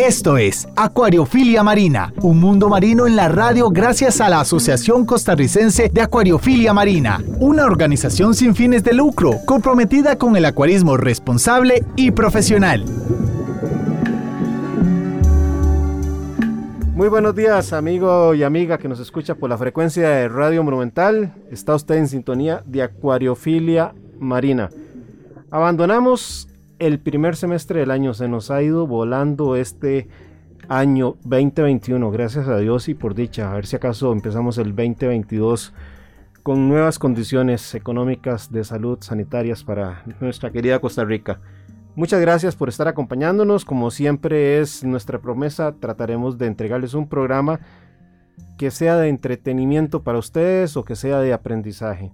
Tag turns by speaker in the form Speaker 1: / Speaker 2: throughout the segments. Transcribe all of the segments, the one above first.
Speaker 1: Esto es Acuariofilia Marina, un mundo marino en la radio gracias a la Asociación Costarricense de Acuariofilia Marina, una organización sin fines de lucro comprometida con el acuarismo responsable y profesional.
Speaker 2: Muy buenos días, amigo y amiga que nos escucha por la frecuencia de Radio Monumental. Está usted en sintonía de Acuariofilia Marina. Abandonamos el primer semestre del año se nos ha ido volando este año 2021, gracias a Dios y por dicha. A ver si acaso empezamos el 2022 con nuevas condiciones económicas de salud sanitarias para nuestra querida Costa Rica. Muchas gracias por estar acompañándonos. Como siempre es nuestra promesa, trataremos de entregarles un programa que sea de entretenimiento para ustedes o que sea de aprendizaje.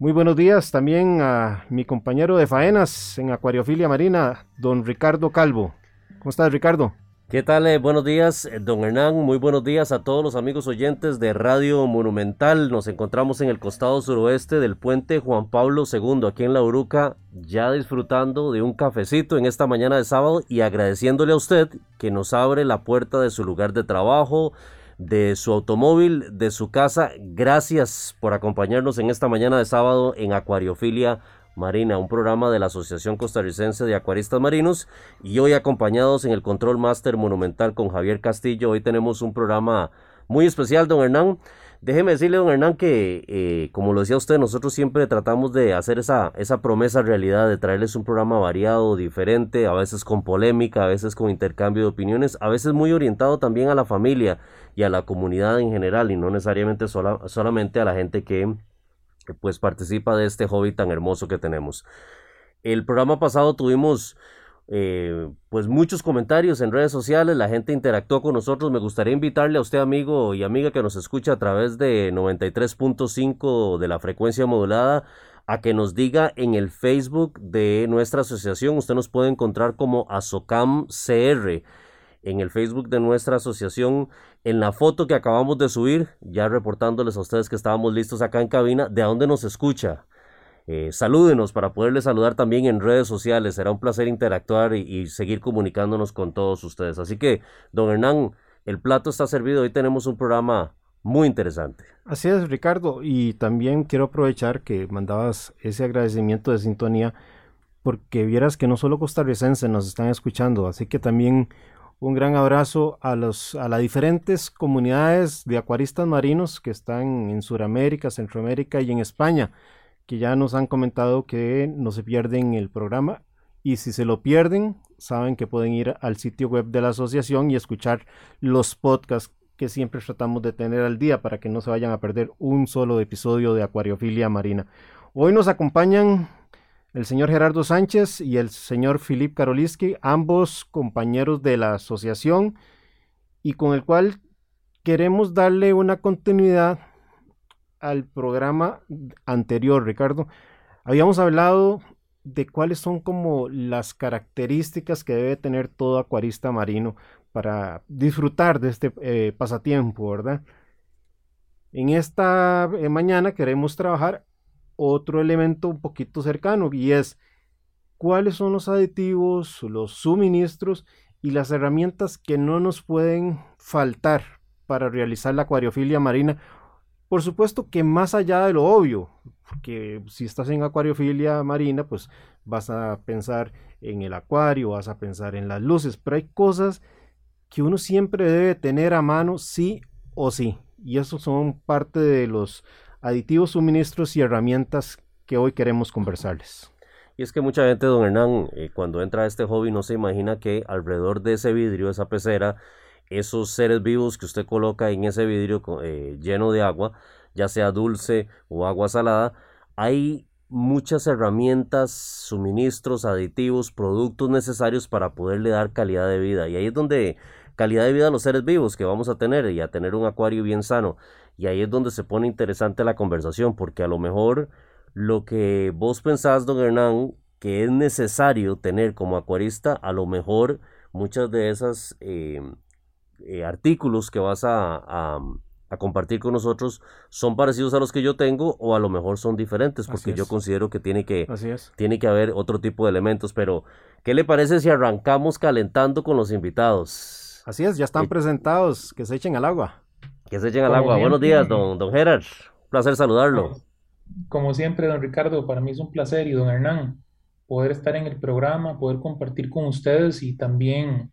Speaker 2: Muy buenos días también a mi compañero de faenas en Acuariofilia Marina, don Ricardo Calvo. ¿Cómo estás, Ricardo?
Speaker 3: ¿Qué tal? Eh, buenos días, eh, don Hernán. Muy buenos días a todos los amigos oyentes de Radio Monumental. Nos encontramos en el costado suroeste del puente Juan Pablo II, aquí en La Uruca, ya disfrutando de un cafecito en esta mañana de sábado y agradeciéndole a usted que nos abre la puerta de su lugar de trabajo, de su automóvil, de su casa. Gracias por acompañarnos en esta mañana de sábado en Acuariofilia Marina, un programa de la Asociación Costarricense de Acuaristas Marinos y hoy acompañados en el Control Master Monumental con Javier Castillo. Hoy tenemos un programa muy especial, don Hernán. Déjeme decirle, don Hernán, que eh, como lo decía usted, nosotros siempre tratamos de hacer esa, esa promesa realidad, de traerles un programa variado, diferente, a veces con polémica, a veces con intercambio de opiniones, a veces muy orientado también a la familia y a la comunidad en general y no necesariamente solamente a la gente que pues participa de este hobby tan hermoso que tenemos. El programa pasado tuvimos eh, pues muchos comentarios en redes sociales, la gente interactuó con nosotros. Me gustaría invitarle a usted, amigo y amiga que nos escucha a través de 93.5 de la frecuencia modulada, a que nos diga en el Facebook de nuestra asociación. Usted nos puede encontrar como Azocam CR en el Facebook de nuestra asociación, en la foto que acabamos de subir, ya reportándoles a ustedes que estábamos listos acá en cabina, de dónde nos escucha. Eh, salúdenos para poderles saludar también en redes sociales. Será un placer interactuar y, seguir comunicándonos con todos ustedes. Así que, don Hernán, el plato está servido. Hoy tenemos un programa muy interesante.
Speaker 2: Así es, Ricardo. Y también quiero aprovechar que mandabas ese agradecimiento de sintonía porque vieras que no solo costarricenses nos están escuchando, así que también un gran abrazo a, los, a las diferentes comunidades de acuaristas marinos que están en Sudamérica, Centroamérica y en España que ya nos han comentado que no se pierden el programa y si se lo pierden, saben que pueden ir al sitio web de la asociación y escuchar los podcasts que siempre tratamos de tener al día para que no se vayan a perder un solo episodio de Acuariofilia Marina. Hoy nos acompañan el señor Gerardo Sánchez y el señor Filip Karoliski, ambos compañeros de la asociación y con el cual queremos darle una continuidad al programa anterior, Ricardo, habíamos hablado de cuáles son como las características que debe tener todo acuarista marino para disfrutar de este eh, pasatiempo, ¿verdad? En esta eh, mañana queremos trabajar otro elemento un poquito cercano y es cuáles son los aditivos, los suministros y las herramientas que no nos pueden faltar para realizar la acuariofilia marina por supuesto que más allá de lo obvio, porque si estás en acuariofilia marina, pues vas a pensar en el acuario, vas a pensar en las luces, pero hay cosas que uno siempre debe tener a mano sí o sí. Y esos son parte de los aditivos, suministros y herramientas que hoy queremos conversarles.
Speaker 3: Y es que mucha gente, don Hernán, eh, cuando entra a este hobby no se imagina que alrededor de ese vidrio, esa pecera, esos seres vivos que usted coloca en ese vidrio eh, lleno de agua, ya sea dulce o agua salada, hay muchas herramientas, suministros, aditivos, productos necesarios para poderle dar calidad de vida. Y ahí es donde calidad de vida a los seres vivos que vamos a tener y a tener un acuario bien sano. Y ahí es donde se pone interesante la conversación, porque a lo mejor lo que vos pensás, don Hernán, que es necesario tener como acuarista, a lo mejor muchas de esas eh, eh, artículos que vas a, compartir con nosotros son parecidos a los que yo tengo o a lo mejor son diferentes porque yo considero que tiene que, tiene que haber otro tipo de elementos. Pero, ¿qué le parece si arrancamos calentando con los invitados?
Speaker 2: Así es, ya están eh, presentados, que se echen al agua.
Speaker 3: Que se echen al agua. Buenos días, don, don Gerard. Un placer saludarlo.
Speaker 4: Como siempre, don Ricardo, para mí es un placer y don Hernán poder estar en el programa, poder compartir con ustedes y también,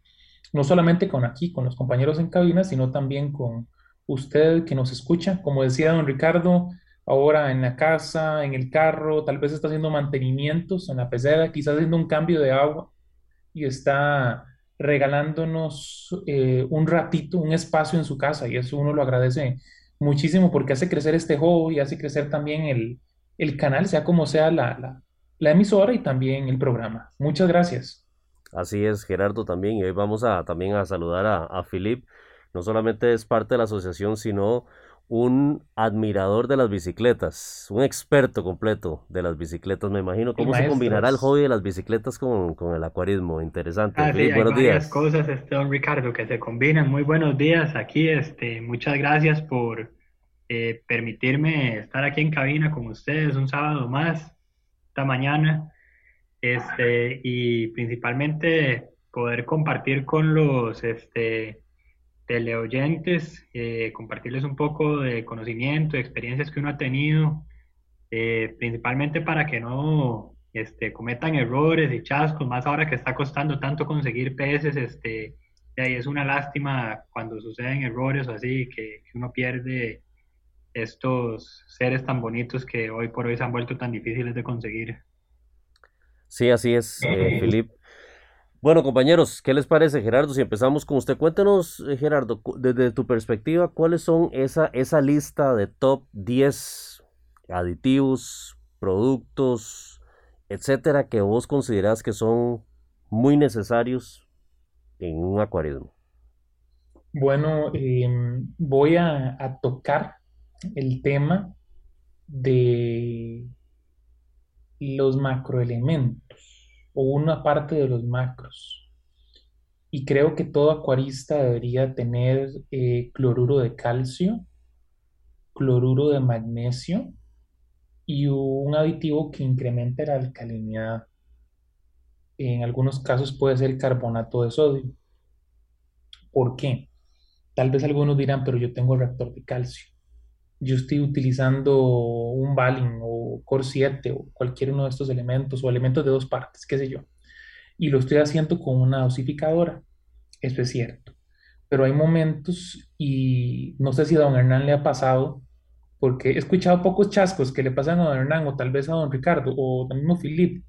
Speaker 4: no solamente con aquí, con los compañeros en cabina, sino también con usted que nos escucha. Como decía don Ricardo, ahora en la casa, en el carro, tal vez está haciendo mantenimientos en la pecera, quizás haciendo un cambio de agua y está regalándonos eh, un ratito, un espacio en su casa y eso uno lo agradece muchísimo porque hace crecer este hobby, hace crecer también el, el canal, sea como sea la, la emisora y también el programa. Muchas gracias.
Speaker 3: Así es, Gerardo también. Y hoy vamos a también a saludar a, a Filip. No solamente es parte de la asociación, sino un admirador de las bicicletas, un experto completo de las bicicletas, me imagino. ¿Cómo se combinará el hobby de las bicicletas con, el acuarismo? Interesante.
Speaker 5: Ah, hay buenos días. cosas, este, don Ricardo, que se combinan. Muy buenos días aquí. Este, muchas gracias por eh, permitirme estar aquí en cabina con ustedes un sábado más esta mañana este, y principalmente poder compartir con los este, teleoyentes, eh, compartirles un poco de conocimiento, de experiencias que uno ha tenido, eh, principalmente para que no este, cometan errores y chascos, más ahora que está costando tanto conseguir peces, este, y ahí es una lástima cuando suceden errores o así, que, que uno pierde estos seres tan bonitos que hoy por hoy se han vuelto tan difíciles de conseguir.
Speaker 3: Sí, así es, eh, Filip. Bueno, compañeros, ¿qué les parece, Gerardo? Si empezamos con usted, cuéntanos, eh, Gerardo, desde tu perspectiva, ¿cuáles son esa, esa lista de top 10 aditivos, productos, etcétera, que vos considerás que son muy necesarios en un acuarismo?
Speaker 4: Bueno, em, voy a tocar el tema de los macroelementos o una parte de los macros. Y creo que todo acuarista debería tener eh, cloruro de calcio, cloruro de magnesio y un aditivo que incremente la alcalinidad. En algunos casos puede ser carbonato de sodio. ¿Por qué? Tal vez algunos dirán, pero yo tengo reactor de calcio yo estoy utilizando un Balin o Core 7 o cualquier uno de estos elementos o elementos de dos partes, qué sé yo, y lo estoy haciendo con una dosificadora, eso es cierto. Pero hay momentos, y no sé si a don Hernán le ha pasado, porque he escuchado pocos chascos que le pasan a don Hernán o tal vez a don Ricardo o al mismo Filip.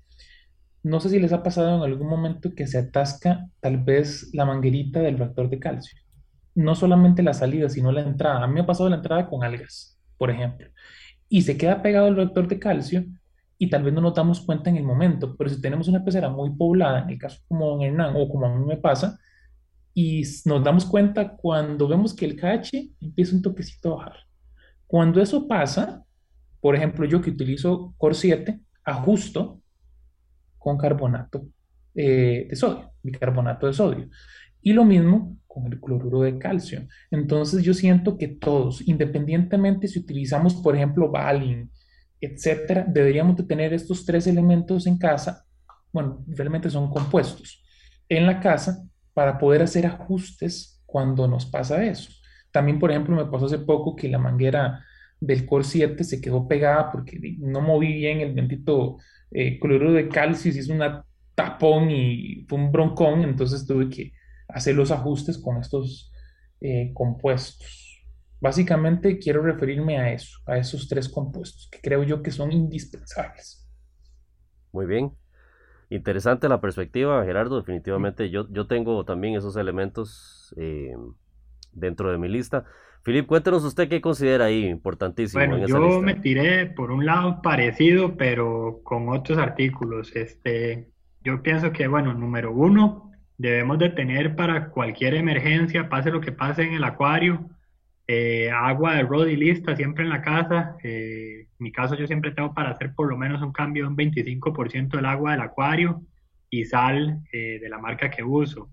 Speaker 4: No sé si les ha pasado en algún momento que se atasca tal vez la manguerita del reactor de calcio no solamente la salida, sino la entrada. A mí me ha pasado la entrada con algas, por ejemplo, y se queda pegado el reactor de calcio y tal vez no nos damos cuenta en el momento, pero si tenemos una pecera muy poblada, en el caso como en Hernán o como a mí me pasa, y nos damos cuenta cuando vemos que el KH empieza un toquecito a bajar. Cuando eso pasa, por ejemplo, yo que utilizo Core 7, ajusto con carbonato eh, de sodio, bicarbonato de sodio. Y lo mismo con el cloruro de calcio. Entonces yo siento que todos, independientemente si utilizamos, por ejemplo, Valin, etcétera, deberíamos de tener estos tres elementos en casa, bueno, realmente son compuestos, en la casa para poder hacer ajustes cuando nos pasa eso. También, por ejemplo, me pasó hace poco que la manguera del Core 7 se quedó pegada porque no moví bien el bendito eh, cloruro de calcio, hizo una tapón y fue un broncón, entonces tuve que hacer los ajustes con estos eh, compuestos. Básicamente quiero referirme a eso, a esos tres compuestos que creo yo que son indispensables.
Speaker 3: Muy bien. Interesante la perspectiva, Gerardo. Definitivamente yo, yo tengo también esos elementos eh, dentro de mi lista. Filip, cuéntenos usted qué considera ahí importantísimo.
Speaker 5: Bueno, yo me tiré por un lado parecido, pero con otros artículos. Este, yo pienso que, bueno, número uno, debemos de tener para cualquier emergencia, pase lo que pase en el acuario, Eh, agua de Rodi lista siempre en la casa. Eh, en mi caso yo siempre tengo para hacer por lo menos un cambio de un 25% del agua del acuario y sal eh, de la marca que uso.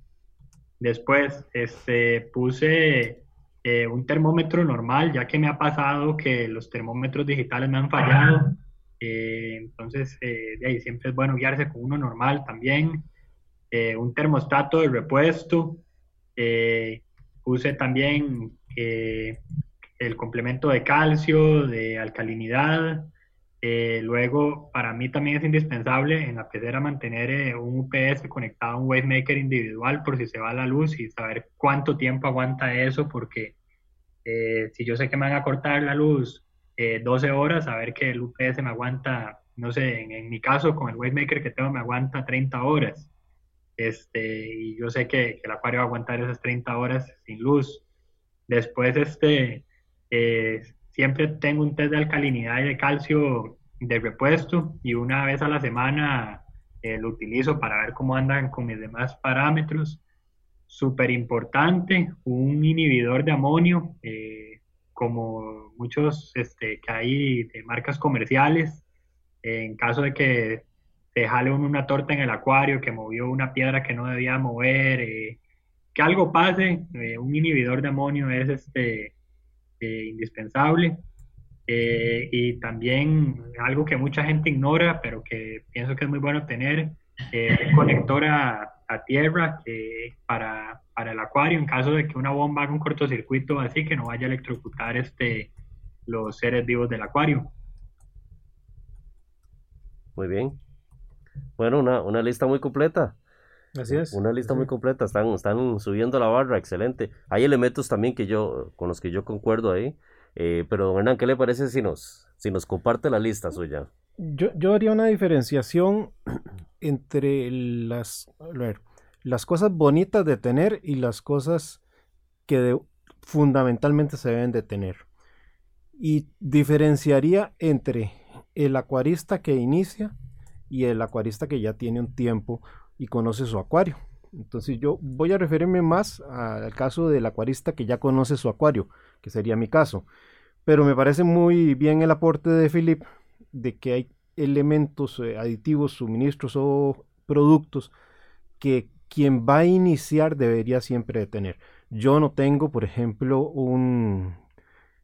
Speaker 5: Después este, puse un termómetro normal, ya que me ha pasado que los termómetros digitales me han fallado. entonces, de ahí siempre es bueno guiarse con uno normal también. Un termostato de repuesto. puse también eh, el complemento de calcio, de alcalinidad. Eh, luego, para mí también es indispensable en la pecera mantener eh, un UPS conectado a un wavemaker individual por si se va la luz y saber cuánto tiempo aguanta eso, porque si yo sé que me van a cortar la luz 12 horas, saber que el UPS me aguanta, no sé, en, mi caso con el wavemaker que tengo me aguanta 30 horas. Este, y yo sé que, el acuario va a aguantar esas 30 horas sin luz. Después, este, eh, siempre tengo un test de alcalinidad y de calcio de repuesto y una vez a la semana eh, lo utilizo para ver cómo andan con mis demás parámetros. Súper importante, un inhibidor de amonio, eh, como muchos este, que hay de marcas comerciales, en caso de que se jale una torta en el acuario, que movió una piedra que no debía mover, que algo pase, eh, un inhibidor de amonio es este, eh, indispensable. Eh, y también algo que mucha gente ignora, pero que pienso que es muy bueno tener, un conector a, tierra para, para, el acuario en caso de que una bomba haga un cortocircuito así que no vaya a electrocutar este, los seres vivos del acuario.
Speaker 3: Muy bien. Bueno, una, una lista muy completa.
Speaker 2: Así es.
Speaker 3: Una lista muy completa, están, están subiendo la barra, excelente. Hay elementos también que yo, con los que yo concuerdo ahí. Eh, pero don Hernán, ¿qué le parece si nos, si nos comparte la lista suya?
Speaker 2: Yo, yo haría una diferenciación entre las, las cosas bonitas de tener y las cosas que fundamentalmente se deben de tener. Y diferenciaría entre el acuarista que inicia y el acuarista que ya tiene un tiempo y conoce su acuario. Entonces yo voy a referirme más al caso del acuarista que ya conoce su acuario, que sería mi caso. Pero me parece muy bien el aporte de Philip de que hay elementos eh, aditivos, suministros o productos que quien va a iniciar debería siempre tener. Yo no tengo, por ejemplo, un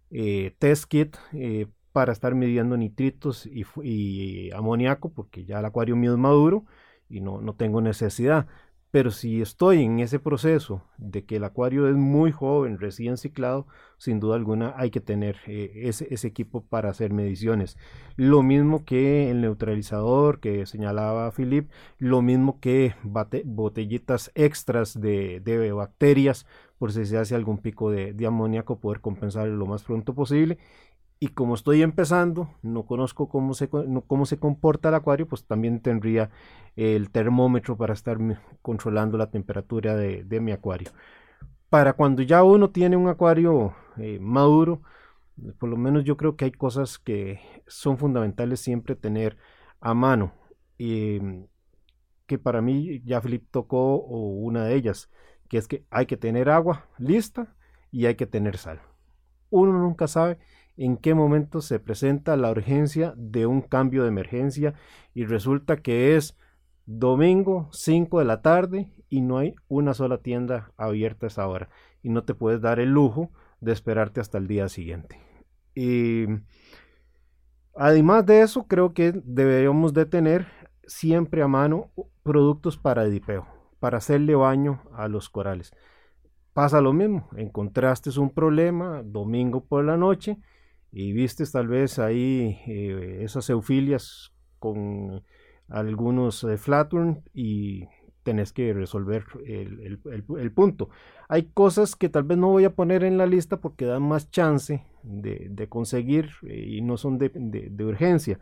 Speaker 2: eh, test kit eh, para estar midiendo nitritos y, y amoníaco, porque ya el acuario mío es maduro y no, no tengo necesidad. Pero si estoy en ese proceso de que el acuario es muy joven, recién ciclado, sin duda alguna hay que tener eh, ese, ese, equipo para hacer mediciones. Lo mismo que el neutralizador que señalaba Philip, lo mismo que botellitas extras de, de, bacterias por si se hace algún pico de, de amoníaco, poder compensar lo más pronto posible y como estoy empezando, no conozco cómo se, cómo se comporta el acuario, pues también tendría el termómetro para estar controlando la temperatura de, mi acuario. Para cuando ya uno tiene un acuario eh, maduro, por lo menos yo creo que hay cosas que son fundamentales siempre tener a mano. Em, que para mí ya Philip tocó una de ellas, que es que hay que tener agua lista y hay que tener sal. Uno nunca sabe en qué momento se presenta la urgencia de un cambio de emergencia y resulta que es domingo 5 de la tarde y no hay una sola tienda abierta a esa hora y no te puedes dar el lujo de esperarte hasta el día siguiente. Y además de eso, creo que deberíamos de tener siempre a mano productos para edipeo, para hacerle baño a los corales. Pasa lo mismo, encontraste un problema domingo por la noche y vistes tal vez ahí eh, esas eufilias con algunos de Flaturn y tenés que resolver el, punto. Hay cosas que tal vez no voy a poner en la lista porque dan más chance de, conseguir eh, y no son de, urgencia.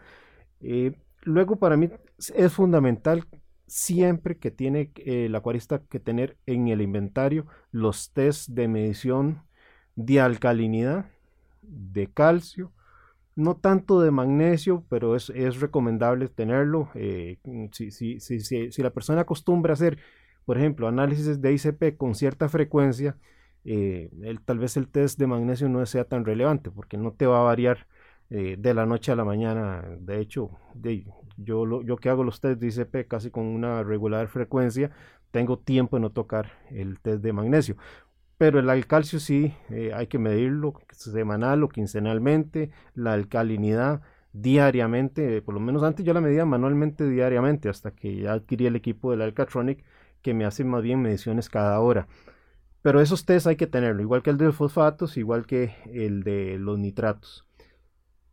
Speaker 2: Eh, luego para mí es fundamental siempre que tiene el acuarista que tener en el inventario los test de medición de alcalinidad de calcio, no tanto de magnesio, pero es, recomendable tenerlo. Eh, si, si, la persona acostumbra hacer, por ejemplo, análisis de ICP con cierta frecuencia, eh, tal vez el test de magnesio no sea tan relevante porque no te va a variar eh, de la noche a la mañana. De hecho, yo, yo que hago los test de ICP casi con una regular frecuencia, tengo tiempo de no tocar el test de magnesio. Pero el calcio sí eh, hay que medirlo semanal o quincenalmente, la alcalinidad diariamente, por lo menos antes yo la medía manualmente diariamente hasta que ya adquirí el equipo del Alcatronic que me hace más bien mediciones cada hora. Pero esos test hay que tenerlo, igual que el de los fosfatos, igual que el de los nitratos.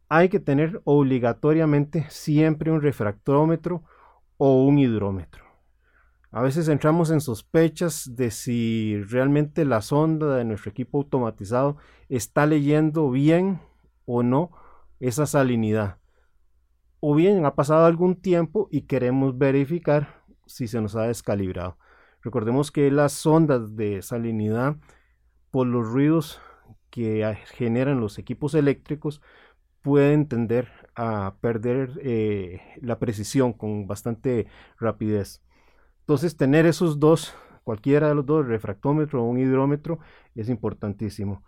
Speaker 2: Hay que tener obligatoriamente siempre un refractómetro o un hidrómetro. A veces entramos en sospechas de si realmente la sonda de nuestro equipo automatizado está leyendo bien o no esa salinidad. O bien ha pasado algún tiempo y queremos verificar si se nos ha descalibrado. Recordemos que las sondas de salinidad, por los ruidos que generan los equipos eléctricos, pueden tender a perder eh, la precisión con bastante rapidez. Entonces, tener esos dos, cualquiera de los dos, refractómetro o un hidrómetro, es importantísimo.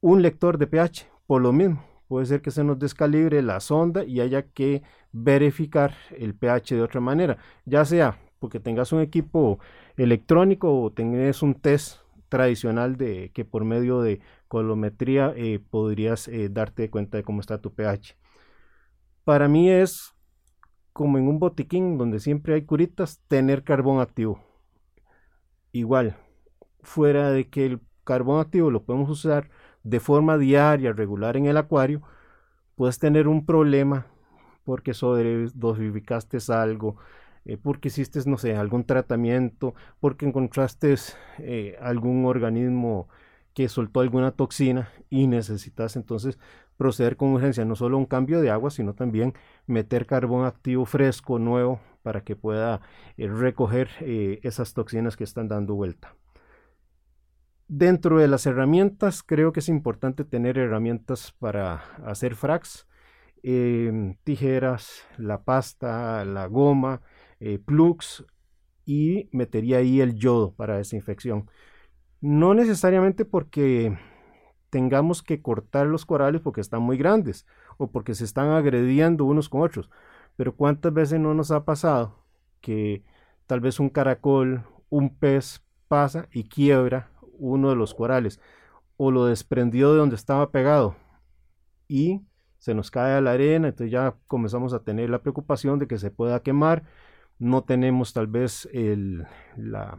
Speaker 2: Un lector de pH, por lo mismo, puede ser que se nos descalibre la sonda y haya que verificar el pH de otra manera, ya sea porque tengas un equipo electrónico o tengas un test tradicional de que por medio de colometría eh, podrías eh, darte cuenta de cómo está tu pH. Para mí es como en un botiquín donde siempre hay curitas, tener carbón activo. Igual, fuera de que el carbón activo lo podemos usar de forma diaria, regular en el acuario, puedes tener un problema porque dosificaste algo, eh, porque hiciste, no sé, algún tratamiento, porque encontraste eh, algún organismo que soltó alguna toxina y necesitas entonces proceder con urgencia no solo un cambio de agua, sino también meter carbón activo fresco, nuevo, para que pueda eh, recoger eh, esas toxinas que están dando vuelta. Dentro de las herramientas, creo que es importante tener herramientas para hacer fracs, em, tijeras, la pasta, la goma, eh, plugs y metería ahí el yodo para desinfección. No necesariamente porque tengamos que cortar los corales porque están muy grandes o porque se están agrediendo unos con otros. Pero cuántas veces no nos ha pasado que tal vez un caracol, un pez pasa y quiebra uno de los corales o lo desprendió de donde estaba pegado y se nos cae a la arena, entonces ya comenzamos a tener la preocupación de que se pueda quemar, no tenemos tal vez el, la,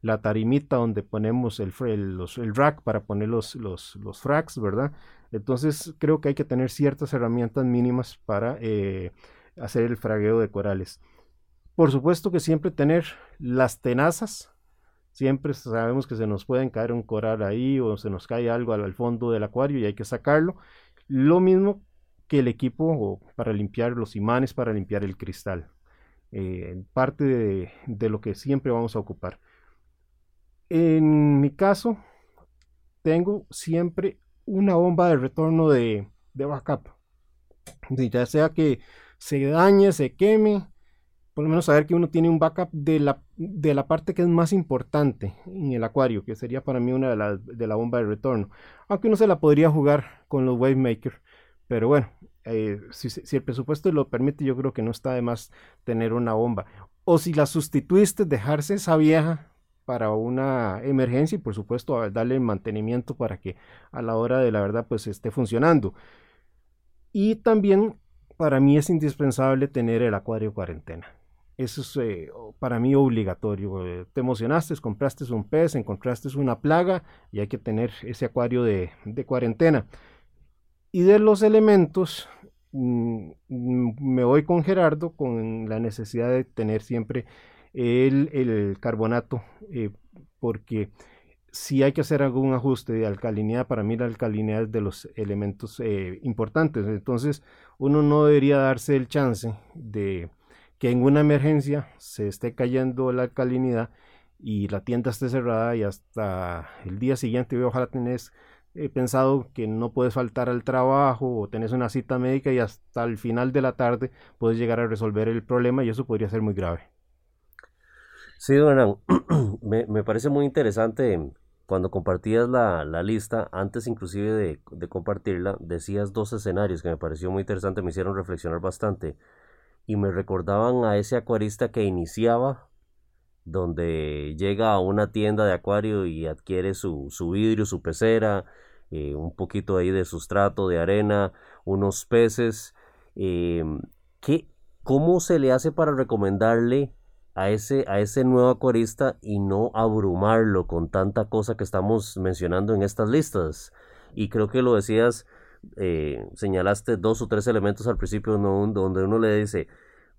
Speaker 2: la tarimita donde ponemos el, el, rack para poner los, los, los, ¿verdad? Entonces creo que hay que tener ciertas herramientas mínimas para eh, hacer el fragueo de corales. Por supuesto que siempre tener las tenazas, siempre sabemos que se nos pueden caer un coral ahí o se nos cae algo al, fondo del acuario y hay que sacarlo. Lo mismo que el equipo para limpiar los imanes, para limpiar el cristal. Eh, parte de lo que siempre vamos a ocupar. En mi caso, tengo siempre una bomba de retorno de, backup. Ya sea que se dañe, se queme, por lo menos saber que uno tiene un backup de la, de la parte que es más importante en el acuario, que sería para mí una de las de la bomba de retorno. Aunque uno se la podría jugar con los Wavemaker. Pero bueno, eh, si, si, el presupuesto lo permite, yo creo que no está de más tener una bomba. O si la sustituiste, dejarse esa vieja para una emergencia y por supuesto darle mantenimiento para que a la hora de la verdad pues esté funcionando. Y también para mí es indispensable tener el acuario cuarentena. Eso es eh, para mí obligatorio. Eh, te emocionaste, compraste un pez, encontraste una plaga y hay que tener ese acuario de, cuarentena. Y de los elementos, mm, mm, me voy con Gerardo con la necesidad de tener siempre el, carbonato, eh, porque si hay que hacer algún ajuste de alcalinidad, para mí la alcalinidad es de los elementos eh, importantes. Entonces, uno no debería darse el chance de que en una emergencia se esté cayendo la alcalinidad y la tienda esté cerrada y hasta el día siguiente ojalá tenés eh, pensado que no puedes faltar al trabajo o tenés una cita médica y hasta el final de la tarde puedes llegar a resolver el problema y eso podría ser muy grave.
Speaker 3: Sí, don me, me, parece muy interesante cuando compartías la, lista, antes inclusive de, de, compartirla, decías dos escenarios que me pareció muy interesante, me hicieron reflexionar bastante y me recordaban a ese acuarista que iniciaba, donde llega a una tienda de acuario y adquiere su, su vidrio, su pecera, eh, un poquito ahí de sustrato, de arena, unos peces. Eh, ¿qué, ¿Cómo se le hace para recomendarle a ese, a ese nuevo acuarista y no abrumarlo con tanta cosa que estamos mencionando en estas listas. Y creo que lo decías, eh, señalaste dos o tres elementos al principio ¿no? donde uno le dice,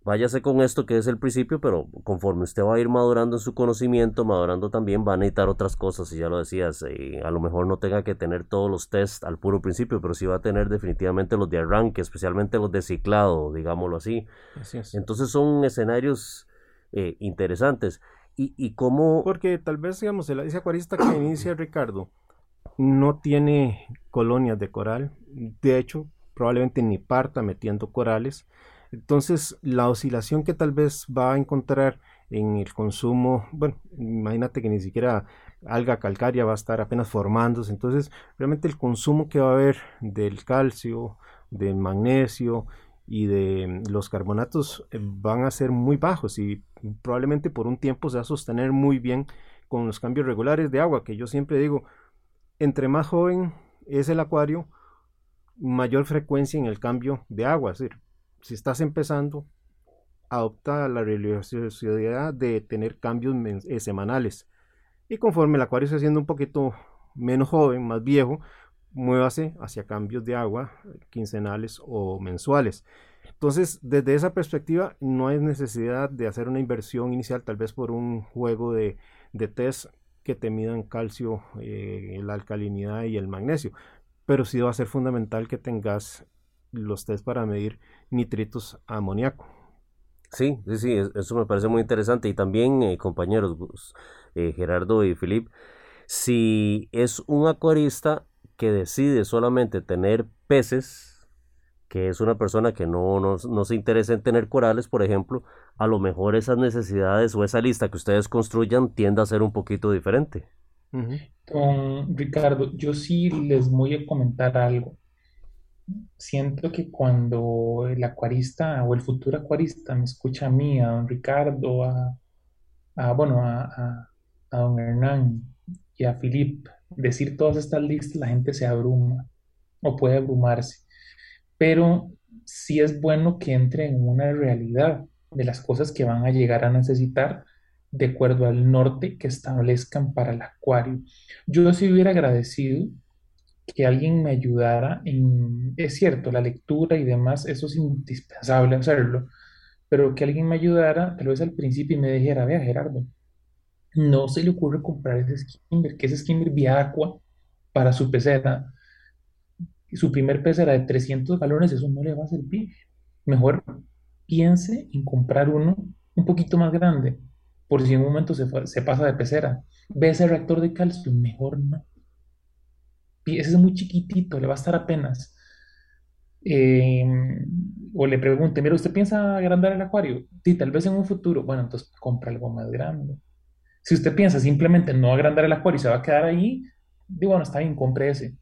Speaker 3: váyase con esto que es el principio, pero conforme usted va a ir madurando en su conocimiento, madurando también, va a necesitar otras cosas, y ya lo decías, eh, a lo mejor no tenga que tener todos los tests al puro principio, pero sí va a tener definitivamente los de arranque, especialmente los de ciclado, digámoslo así. así Entonces son escenarios eh, interesantes. Y, y cómo...
Speaker 2: Porque tal vez, digamos, el, ese acuarista que inicia Ricardo no tiene colonias de coral. De hecho, probablemente ni parta metiendo corales. Entonces, la oscilación que tal vez va a encontrar en el consumo, bueno, imagínate que ni siquiera alga calcárea va a estar apenas formándose. Entonces, realmente el consumo que va a haber del calcio, del magnesio y de los carbonatos eh, van a ser muy bajos y probablemente por un tiempo se va a sostener muy bien con los cambios regulares de agua, que yo siempre digo, entre más joven es el acuario, mayor frecuencia en el cambio de agua. Es decir, si estás empezando, adopta la religiosidad de tener cambios eh, semanales. Y conforme el acuario se haciendo un poquito menos joven, más viejo, muévase hacia cambios de agua quincenales o mensuales. Entonces, desde esa perspectiva, no hay necesidad de hacer una inversión inicial, tal vez por un juego de, test que te midan calcio, eh, la alcalinidad y el magnesio. Pero sí va a ser fundamental que tengas los test para medir nitritos amoníaco.
Speaker 3: Sí, sí, sí, eso me parece muy interesante. Y también, eh, compañeros eh, Gerardo y Filip, si es un acuarista que decide solamente tener peces, que es una persona que no, no, se interesa en tener corales, por ejemplo, a lo mejor esas necesidades o esa lista que ustedes construyan tiende a ser un poquito diferente.
Speaker 4: Don Ricardo, yo sí les voy a comentar algo. Siento que cuando el acuarista o el futuro acuarista me escucha a mí, a don Ricardo, a, bueno, a don Hernán y a Filip decir todas estas listas, la gente se abruma o puede abrumarse. Pero sí es bueno que entre en una realidad de las cosas que van a llegar a necesitar de acuerdo al norte que establezcan para el acuario. Yo sí hubiera agradecido que alguien me ayudara en, es cierto, la lectura y demás, eso es indispensable hacerlo, pero que alguien me ayudara, tal vez al principio y me dijera, vea Gerardo, no se le ocurre comprar ese skimmer, que ese skimmer Viacqua para su pecera, su primer pecera de 300 galones, eso no le va a servir. Mejor piense en comprar uno un poquito más grande, por si en un momento se, se pasa de pecera. Ve ese reactor de calcio, mejor no. Ese es muy chiquitito, le va a estar apenas. Em, o le pregunte, mira, ¿usted piensa agrandar el acuario? Sí, tal vez en un futuro. Bueno, entonces compra algo más grande. Si usted piensa simplemente no agrandar el acuario y se va a quedar ahí, digo, bueno, está bien, compre ese.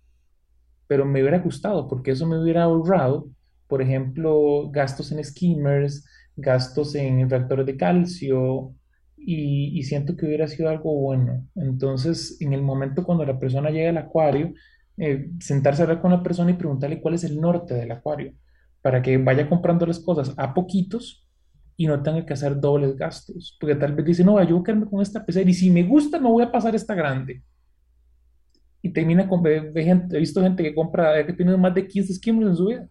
Speaker 4: Pero me hubiera gustado porque eso me hubiera ahorrado, por ejemplo, gastos en skimmers, gastos en reactores de calcio y, siento que hubiera sido algo bueno. Entonces, en el momento cuando la persona llega al acuario, eh, sentarse a hablar con la persona y preguntarle cuál es el norte del acuario, para que vaya comprando las cosas a poquitos y no tenga que hacer dobles gastos. Porque tal vez dice, no, yo voy a quedarme con esta pecera y si me gusta, no voy a pasar esta grande. Y termina con, gente, he visto gente que compra, que tiene más de 15 skimmers en su vida.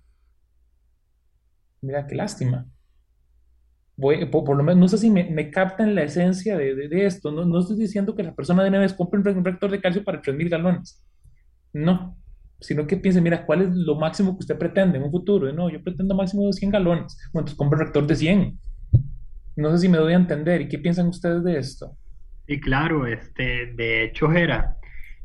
Speaker 4: Mira, qué lástima. Voy, por, lo menos, no sé si me, me captan la esencia de, de, esto. No, no, estoy diciendo que la persona de una compre un reactor de calcio para 3.000 galones. No, sino que piense, mira, ¿cuál es lo máximo que usted pretende en un futuro? No, yo pretendo máximo de 100 galones. Bueno, entonces compre un reactor de 100. No sé si me doy a entender. ¿Y qué piensan ustedes de esto?
Speaker 5: Sí, claro. Este, de hecho, Jera,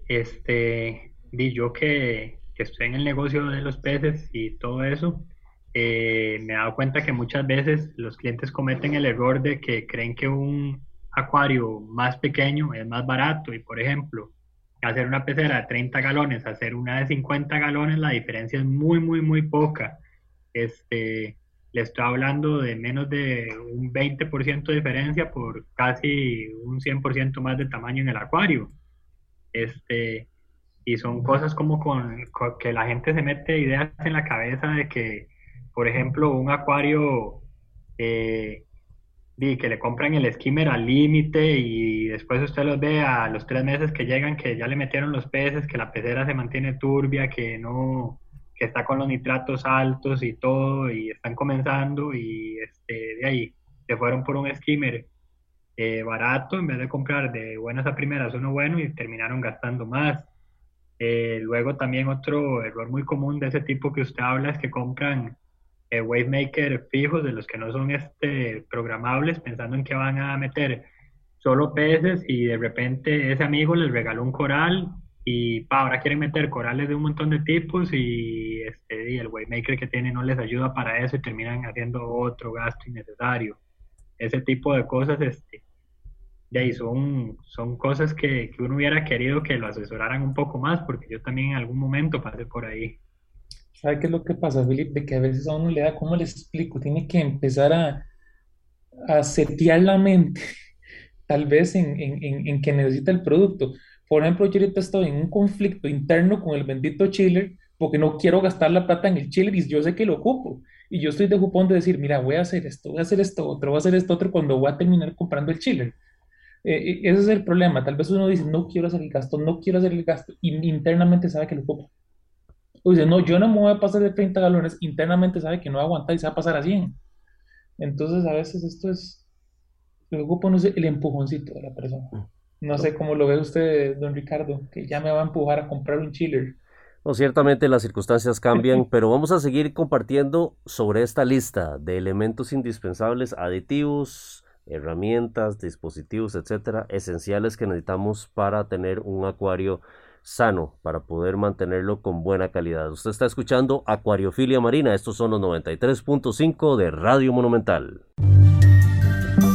Speaker 5: este, di yo que, estoy en el negocio de los peces y todo eso, eh, me he dado cuenta que muchas veces los clientes cometen el error de que creen que un acuario más pequeño es más barato y, por ejemplo, hacer una pecera de 30 galones, hacer una de 50 galones, la diferencia es muy, muy, muy poca. Este, le estoy hablando de menos de un 20% de diferencia por casi un 100% más de tamaño en el acuario. Este, y son cosas como con, que la gente se mete ideas en la cabeza de que, por ejemplo, un acuario eh, que le compran el skimmer al límite y después usted los ve a los tres meses que llegan que ya le metieron los peces, que la pecera se mantiene turbia, que no, que está con los nitratos altos y todo, y están comenzando y este, de ahí se fueron por un skimmer eh, barato en vez de comprar de buenas a primeras uno bueno y terminaron gastando más. Eh, luego también otro error muy común de ese tipo que usted habla es que compran eh, wavemaker fijos, de los que no son este, programables, pensando en que van a meter solo peces y de repente ese amigo les regaló un coral y pa, ahora quieren meter corales de un montón de tipos y, este, y el wavemaker que tiene no les ayuda para eso y terminan haciendo otro gasto innecesario. Ese tipo de cosas, este, de ahí son, son cosas que, que uno hubiera querido que lo asesoraran un poco más, porque yo también en algún momento pasé por ahí.
Speaker 4: ¿Sabe qué es lo que pasa, Felipe? De que a veces a uno le da, ¿cómo les explico? Tiene que empezar a, a setear la mente, tal vez en, en, en, que necesita el producto. Por ejemplo, yo ahorita estoy en un conflicto interno con el bendito chiller porque no quiero gastar la plata en el chiller y yo sé que lo ocupo. Y yo estoy de jupón de decir, mira, voy a hacer esto, voy a hacer esto otro, voy a hacer esto otro cuando voy a terminar comprando el chiller. Eh, eh, ese es el problema. Tal vez uno dice, no quiero hacer el gasto, no quiero hacer el gasto, internamente sabe que lo ocupa o dice, no, yo no me voy a pasar de 30 galones, internamente sabe que no va a aguantar y se va a pasar a 100. Entonces, a veces esto es, luego ponerse el empujoncito de la persona. No sé cómo lo ve usted, don Ricardo, que ya me va a empujar a comprar un chiller.
Speaker 3: No, ciertamente las circunstancias cambian, pero vamos a seguir compartiendo sobre esta lista de elementos indispensables, aditivos, herramientas, dispositivos, etcétera, esenciales que necesitamos para tener un acuario sano para poder mantenerlo con buena calidad. Usted está escuchando Acuariofilia Marina, estos son los 93.5 de Radio Monumental.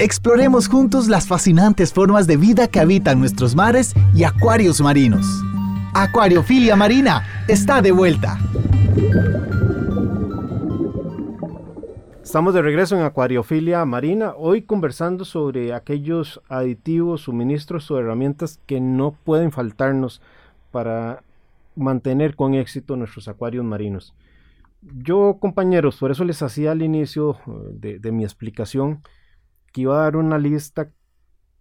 Speaker 1: Exploremos juntos las fascinantes formas de vida que habitan nuestros mares y acuarios marinos. Acuariofilia Marina está de vuelta.
Speaker 2: Estamos de regreso en Acuariofilia Marina, hoy conversando sobre aquellos aditivos, suministros o herramientas que no pueden faltarnos para mantener con éxito nuestros acuarios marinos. Yo, compañeros, por eso les hacía al inicio eh, de, mi explicación que iba a dar una lista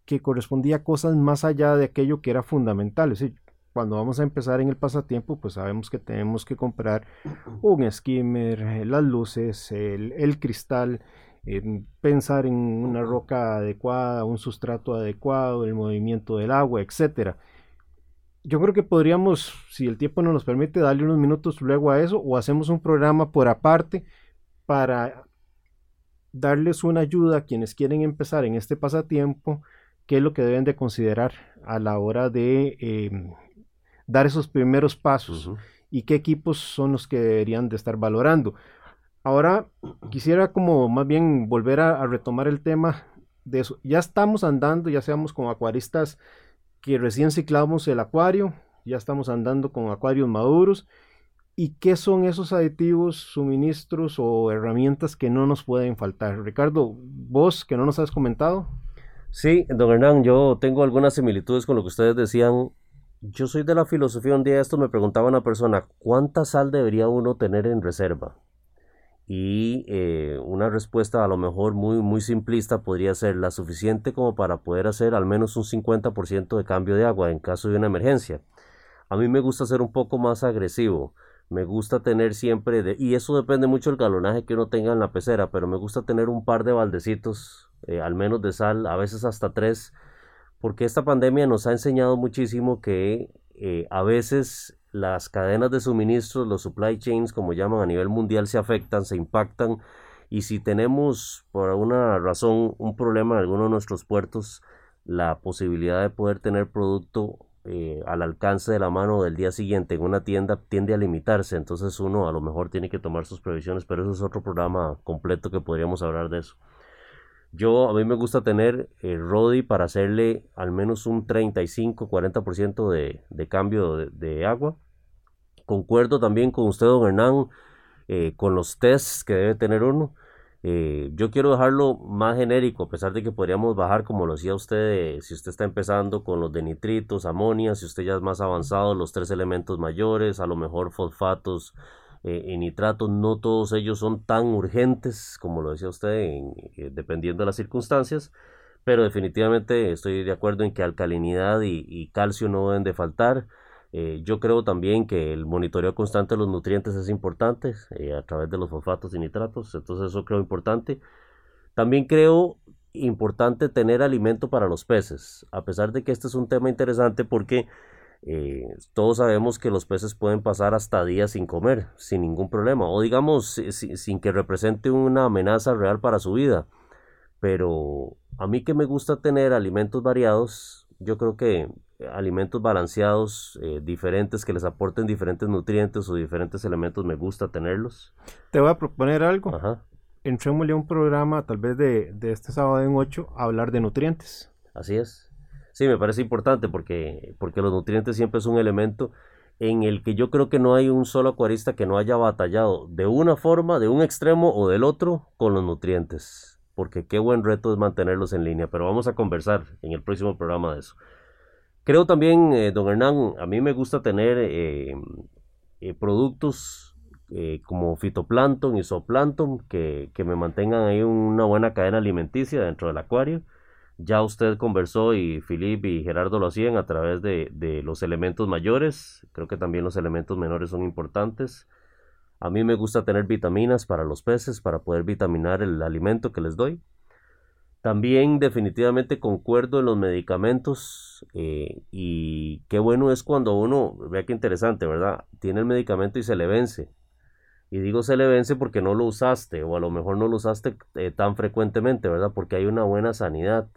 Speaker 2: que correspondía a cosas más allá de aquello que era fundamental. Es decir, cuando vamos a empezar en el pasatiempo, pues sabemos que tenemos que comprar un skimmer, eh, las luces, el, cristal, pensar en una roca adecuada, un sustrato adecuado, el movimiento del agua, etcétera yo creo que podríamos, si el tiempo no nos permite, darle unos minutos luego a eso o hacemos un programa por aparte para darles una ayuda a quienes quieren empezar en este pasatiempo, qué es lo que deben de considerar a la hora de em, dar esos primeros pasos y qué equipos son los que deberían de estar valorando. Ahora quisiera como más bien volver a retomar el tema de eso. Ya estamos andando, ya seamos como acuaristas que recién ciclamos el acuario, ya estamos andando con acuarios maduros. ¿Y qué son esos aditivos, suministros o herramientas que no nos pueden faltar? Ricardo, vos que no nos has comentado.
Speaker 3: Sí, don Hernán, yo tengo algunas similitudes con lo que ustedes decían. Yo soy de la filosofía, un día esto me preguntaba una persona, ¿cuánta sal debería uno tener en reserva? y eh, una respuesta a lo mejor muy, muy simplista podría ser la suficiente como para poder hacer al menos un 50% de cambio de agua en caso de una emergencia. A mí me gusta ser un poco más agresivo. Me gusta tener siempre, y eso depende mucho del galonaje que uno tenga en la pecera, pero me gusta tener un par de baldecitos, eh, al menos de sal, a veces hasta tres, porque esta pandemia nos ha enseñado muchísimo que eh, a veces las cadenas de suministro, los supply chains, como llaman a nivel mundial, se afectan, se impactan. Y si tenemos por alguna razón un problema en alguno de nuestros puertos, la posibilidad de poder tener producto eh, al alcance de la mano del día siguiente en una tienda tiende a limitarse. Entonces uno a lo mejor tiene que tomar sus previsiones, pero eso es otro programa completo que podríamos hablar de eso. Yo, a mí me gusta tener el eh, Rodi para hacerle al menos un 35-40% de, de cambio de, agua. Concuerdo también con usted, don Hernán, eh, con los tests que debe tener uno. Eh, yo quiero dejarlo más genérico, a pesar de que podríamos bajar, como lo decía usted, si usted está empezando con los de nitritos, amonia, si usted ya es más avanzado, los tres elementos mayores, a lo mejor fosfatos, eh, nitratos, no todos ellos son tan urgentes como lo decía usted, eh, dependiendo de las circunstancias, pero definitivamente estoy de acuerdo en que alcalinidad y, calcio no deben de faltar. Eh, yo creo también que el monitoreo constante de los nutrientes es importante eh, a través de los fosfatos y nitratos, entonces eso creo importante. También creo importante tener alimento para los peces, a pesar de que este es un tema interesante porque eh, todos sabemos que los peces pueden pasar hasta días sin comer, sin ningún problema, o digamos sin que represente una amenaza real para su vida. Pero a mí que me gusta tener alimentos variados, yo creo que alimentos balanceados, eh, diferentes, que les aporten diferentes nutrientes o diferentes elementos, me gusta tenerlos.
Speaker 2: Te voy a proponer algo. Ajá. Entrémosle a un programa, tal vez de, de este sábado en 8, a hablar de nutrientes.
Speaker 3: Así es. Sí, me parece importante porque, porque los nutrientes siempre es un elemento en el que yo creo que no hay un solo acuarista que no haya batallado de una forma, de un extremo o del otro con los nutrientes. Porque qué buen reto es mantenerlos en línea, pero vamos a conversar en el próximo programa de eso. Creo también, eh, don Hernán, a mí me gusta tener eh, eh, productos como fitoplancton y zooplancton que, que me mantengan ahí una buena cadena alimenticia dentro del acuario ya usted conversó y Filip y Gerardo lo hacían a través de, los elementos mayores. Creo que también los elementos menores son importantes. A mí me gusta tener vitaminas para los peces para poder vitaminar el alimento que les doy. También definitivamente concuerdo en los medicamentos eh, y qué bueno es cuando uno, vea qué interesante, ¿verdad? Tiene el medicamento y se le vence. Y digo se le vence porque no lo usaste o a lo mejor no lo usaste eh, tan frecuentemente, ¿verdad? Porque hay una buena sanidad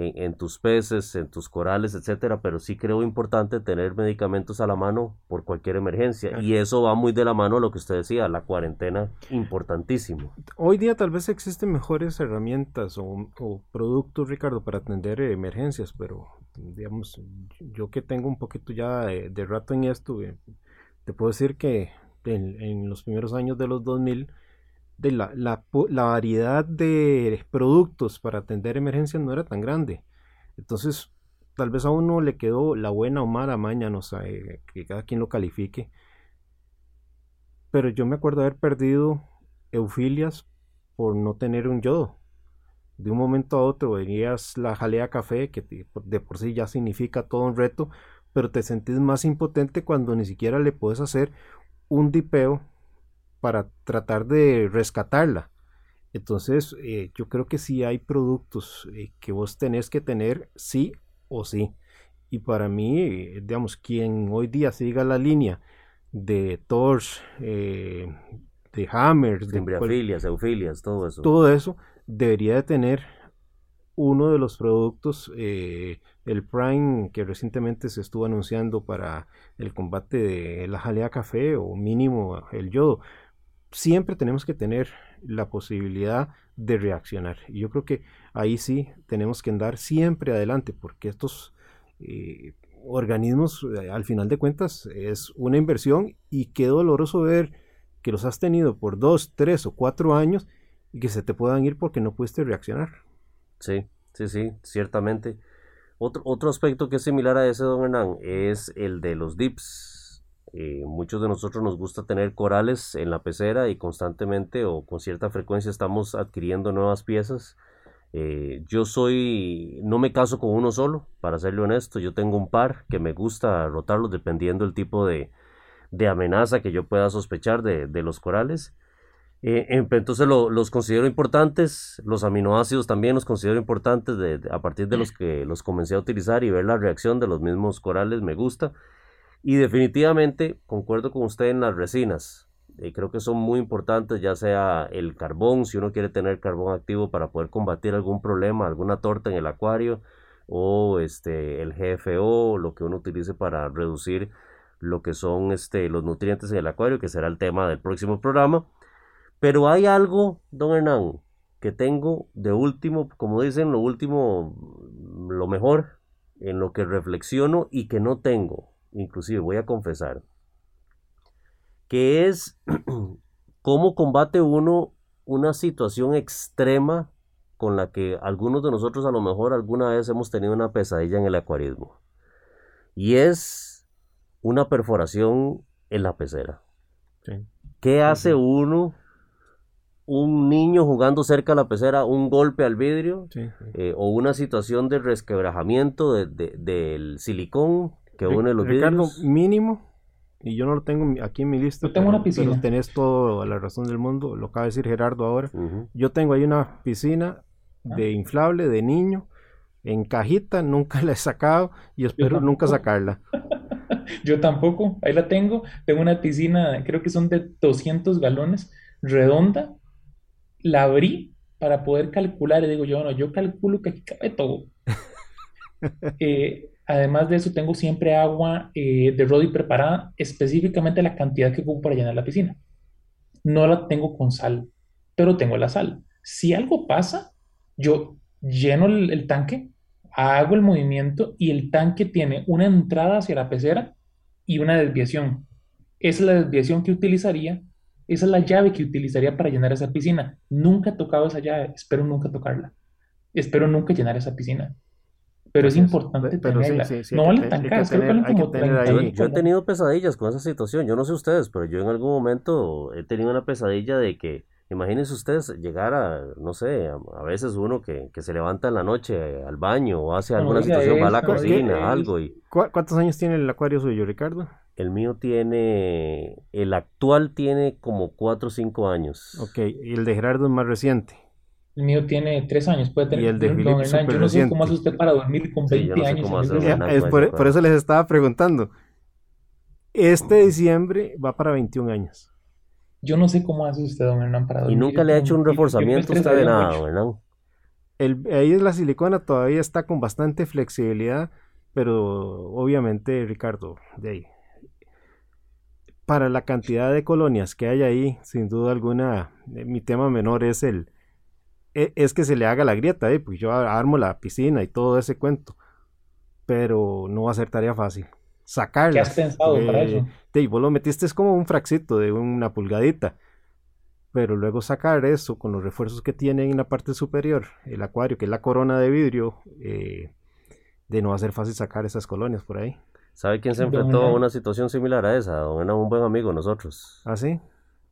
Speaker 3: en, tus peces, en tus corales, etcétera, pero sí creo importante tener medicamentos a la mano por cualquier emergencia. Y eso va muy de la mano a lo que usted decía, la cuarentena, importantísimo.
Speaker 2: Hoy día tal vez existen mejores herramientas o, productos, Ricardo, para atender emergencias, pero digamos, yo que tengo un poquito ya de, rato en esto, eh, te puedo decir que en, en los primeros años de los 2000, la, variedad de productos para atender emergencias no era tan grande. Entonces, tal vez a uno le quedó la buena o mala maña, no sé, que cada quien lo califique. Pero yo me acuerdo haber perdido eufilias por no tener un yodo. De un momento a otro venías la jalea café, que de por sí ya significa todo un reto, pero te sentís más impotente cuando ni siquiera le puedes hacer un dipeo para tratar de rescatarla. Entonces, eh, yo creo que sí hay productos eh, que vos tenés que tener sí o sí. Y para mí, eh, digamos, quien hoy día siga la línea de Torch, de Hammers,
Speaker 3: de embriafilias, eufilias, todo eso.
Speaker 2: Todo eso debería de tener uno de los productos, el Prime que recientemente se estuvo anunciando para el combate de la jalea café o mínimo el yodo siempre tenemos que tener la posibilidad de reaccionar. Y yo creo que ahí sí tenemos que andar siempre adelante, porque estos eh, organismos, eh, al final de cuentas, es una inversión y qué doloroso ver que los has tenido por dos, tres o cuatro años y que se te puedan ir porque no pudiste reaccionar.
Speaker 3: Sí, sí, sí, ciertamente. Otro, otro aspecto que es similar a ese, don Hernán, es el de los dips eh, muchos de nosotros nos gusta tener corales en la pecera y constantemente o con cierta frecuencia estamos adquiriendo nuevas piezas. Eh, yo soy, no me caso con uno solo, para serle honesto, yo tengo un par que me gusta rotarlos dependiendo del tipo de, de amenaza que yo pueda sospechar de, los corales. Eh, entonces los considero importantes, los aminoácidos también los considero importantes a partir de los que los comencé a utilizar y ver la reacción de los mismos corales me gusta. Y definitivamente concuerdo con usted en las resinas. Eh, creo que son muy importantes, ya sea el carbón, si uno quiere tener carbón activo para poder combatir algún problema, alguna torta en el acuario, o este, el GFO, lo que uno utilice para reducir lo que son este, los nutrientes en el acuario, que será el tema del próximo programa. Pero hay algo, don Hernán, que tengo de último, como dicen, lo último, lo mejor, en lo que reflexiono y que no tengo, inclusive voy a confesar, que es cómo combate uno una situación extrema con la que algunos de nosotros a lo mejor alguna vez hemos tenido una pesadilla en el acuarismo. Y es una perforación en la pecera. ¿Qué hace uno un niño jugando cerca de la pecera, un golpe al vidrio eh, o una situación de resquebrajamiento del silicón que une los
Speaker 2: Ricardo, mínimo, y yo no lo tengo aquí en mi lista,
Speaker 4: yo tengo una piscina.
Speaker 2: pero tenés toda la razón del mundo, lo acaba de decir Gerardo ahora. Yo tengo ahí una piscina ah. de inflable de niño en cajita, nunca la he sacado y espero nunca sacarla.
Speaker 4: yo tampoco, ahí la tengo. Tengo una piscina, creo que son de 200 galones, redonda, la abrí para poder calcular y digo yo, bueno, yo calculo que aquí cabe todo. Eh, además de eso, tengo siempre agua eh, de Rodi preparada, específicamente la cantidad que ocupo para llenar la piscina. No la tengo con sal, pero tengo la sal. Si algo pasa, yo lleno el, tanque, hago el movimiento y el tanque tiene una entrada hacia la pecera y una desviación. Es la desviación que utilizaría esa es la llave que utilizaría para llenar esa piscina. Nunca he tocado esa llave, espero nunca tocarla. Espero nunca llenar esa piscina. Pero es importante tenerla. no vale tan caro,
Speaker 3: Yo he tenido pesadillas con esa situación, yo no sé ustedes, pero yo en algún momento he tenido una pesadilla de que, imagínense ustedes llegar a, no sé, a, veces uno que, se levanta en la noche al baño o hace alguna situación, va a la cocina, algo. y
Speaker 2: ¿Cuántos años tiene el acuario suyo, Ricardo?
Speaker 3: El mío tiene, el actual tiene como 4 o 5 años.
Speaker 2: Ok, y el de Gerardo es más reciente.
Speaker 4: El mío tiene 3 años, puede tener.
Speaker 2: Y el de Filipe
Speaker 4: Yo no sé cómo hace usted para dormir con 20 años.
Speaker 2: es por, eso les estaba preguntando. Este diciembre va para 21 años.
Speaker 4: Yo no sé cómo hace usted, don Hernán, para dormir.
Speaker 3: Y nunca le ha hecho un reforzamiento usted de nada, don Hernán.
Speaker 2: El, ahí es la silicona, todavía está con bastante flexibilidad, pero obviamente, Ricardo, de ahí, para la cantidad de colonias que hay ahí, sin duda alguna, eh, mi tema menor es el es que se le haga la grieta, eh, pues yo armo la piscina y todo ese cuento, pero no va a ser tarea fácil. Sacarla.
Speaker 4: ¿Qué has pensado para eso?
Speaker 2: Y vos lo metiste es como un fraxito de una pulgadita, pero luego sacar eso con los refuerzos que tiene en la parte superior, el acuario, que es la corona de vidrio, eh, de no va a ser fácil sacar esas colonias por ahí.
Speaker 3: ¿Sabe quién se enfrentó a una situación similar a esa? Don un buen amigo nosotros.
Speaker 2: ¿Ah, sí?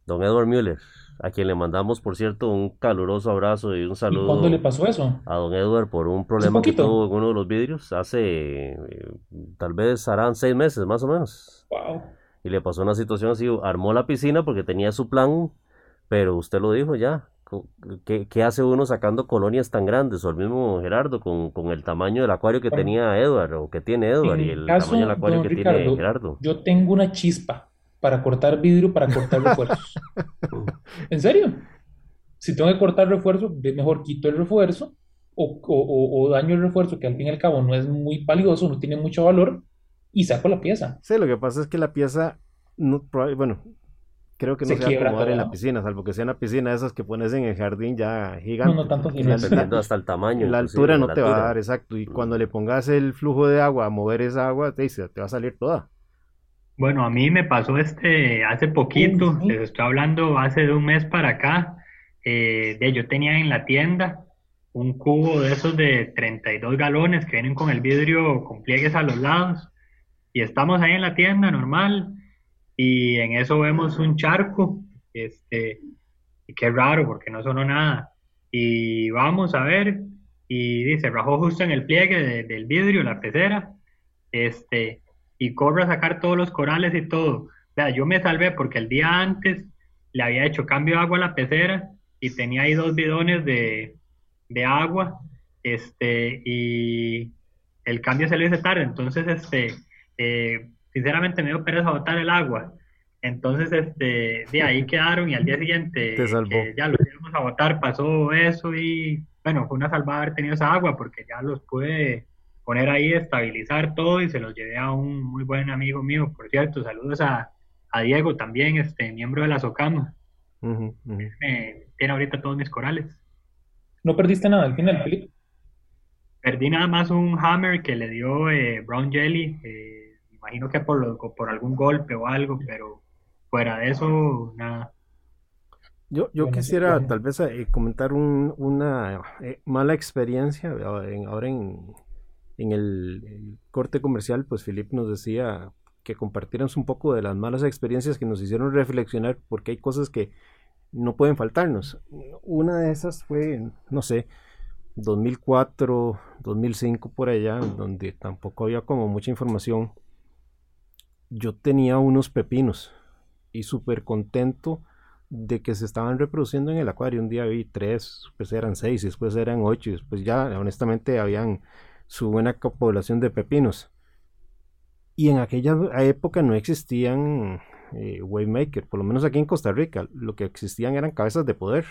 Speaker 3: Don Edward Müller, a quien le mandamos, por cierto, un caluroso abrazo y un saludo. ¿Y
Speaker 4: cuándo le pasó eso?
Speaker 3: A don Edward por un problema que tuvo en uno de los vidrios hace, eh, tal vez harán seis meses más o menos.
Speaker 4: Wow.
Speaker 3: Y le pasó una situación así, armó la piscina porque tenía su plan, pero usted lo dijo ya, ¿Qué, hace uno sacando colonias tan grandes? O el mismo Gerardo, con, el tamaño del acuario que tenía Edward o que tiene Edward y el tamaño del acuario que tiene Gerardo.
Speaker 4: Yo tengo una chispa para cortar vidrio, para cortar refuerzos. ¿En serio? Si tengo que cortar refuerzo, mejor quito el refuerzo o, o, daño el refuerzo, que al fin y al cabo no es muy valioso, no tiene mucho valor, y saco la pieza.
Speaker 2: Sí, lo que pasa es que la pieza, no, bueno, creo que no se, va a acomodar en la piscina, salvo que sea una piscina de esas que pones en el jardín ya gigante.
Speaker 4: No, no tanto
Speaker 3: Dependiendo hasta el tamaño.
Speaker 2: La altura no te va a dar, exacto. Y cuando le pongas el flujo de agua a mover esa agua, te, te va a salir toda.
Speaker 5: Bueno, a mí me pasó este hace poquito, les estoy hablando hace de un mes para acá. Eh, de, yo tenía en la tienda un cubo de esos de 32 galones que vienen con el vidrio con pliegues a los lados. Y estamos ahí en la tienda normal y en eso vemos un charco, este, y qué raro porque no sonó nada. Y vamos a ver, y dice, rajó justo en el pliegue del vidrio, la pecera, este, y corre a sacar todos los corales y todo. Vea, yo me salvé porque el día antes le había hecho cambio de agua a la pecera y tenía ahí dos bidones de, de agua, este, y el cambio se le hizo tarde, entonces, este, eh, sinceramente me dio pereza botar el agua. Entonces, este, de ahí quedaron y al día siguiente que ya los íbamos a botar, pasó eso y bueno, fue una salvada haber tenido esa agua porque ya los pude poner ahí, estabilizar todo y se los llevé a un muy buen amigo mío, por cierto, saludos a, a Diego también, este, miembro de la SOCAM. tiene ahorita todos mis corales.
Speaker 4: ¿No perdiste nada al final, Felipe?
Speaker 5: Perdí nada más un hammer que le dio eh, Brown Jelly, eh, imagino que por, por algún golpe o algo, pero fuera de eso, nada.
Speaker 2: Yo, yo quisiera tal vez eh, comentar una mala experiencia ahora en, en el, corte comercial, pues Felipe nos decía que compartiéramos un poco de las malas experiencias que nos hicieron reflexionar porque hay cosas que no pueden faltarnos. Una de esas fue, no sé, 2004, 2005 por allá, donde tampoco había como mucha información. Yo tenía unos pepinos y súper contento de que se estaban reproduciendo en el acuario. Un día vi tres, después eran seis, después eran ocho, y después ya honestamente habían su buena población de pepinos. Y en aquella época no existían eh, Waymaker, por lo menos aquí en Costa Rica, lo que existían eran cabezas de poder.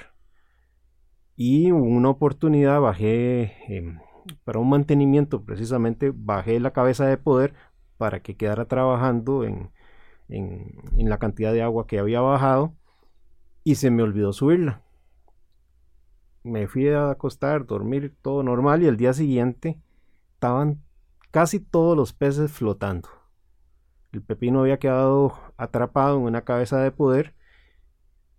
Speaker 2: Y una oportunidad bajé, em, para un mantenimiento precisamente, bajé la cabeza de poder para que quedara trabajando en, en la cantidad de agua que había bajado y se me olvidó subirla. Me fui a acostar, dormir todo normal y el día siguiente estaban casi todos los peces flotando. El pepino había quedado atrapado en una cabeza de poder.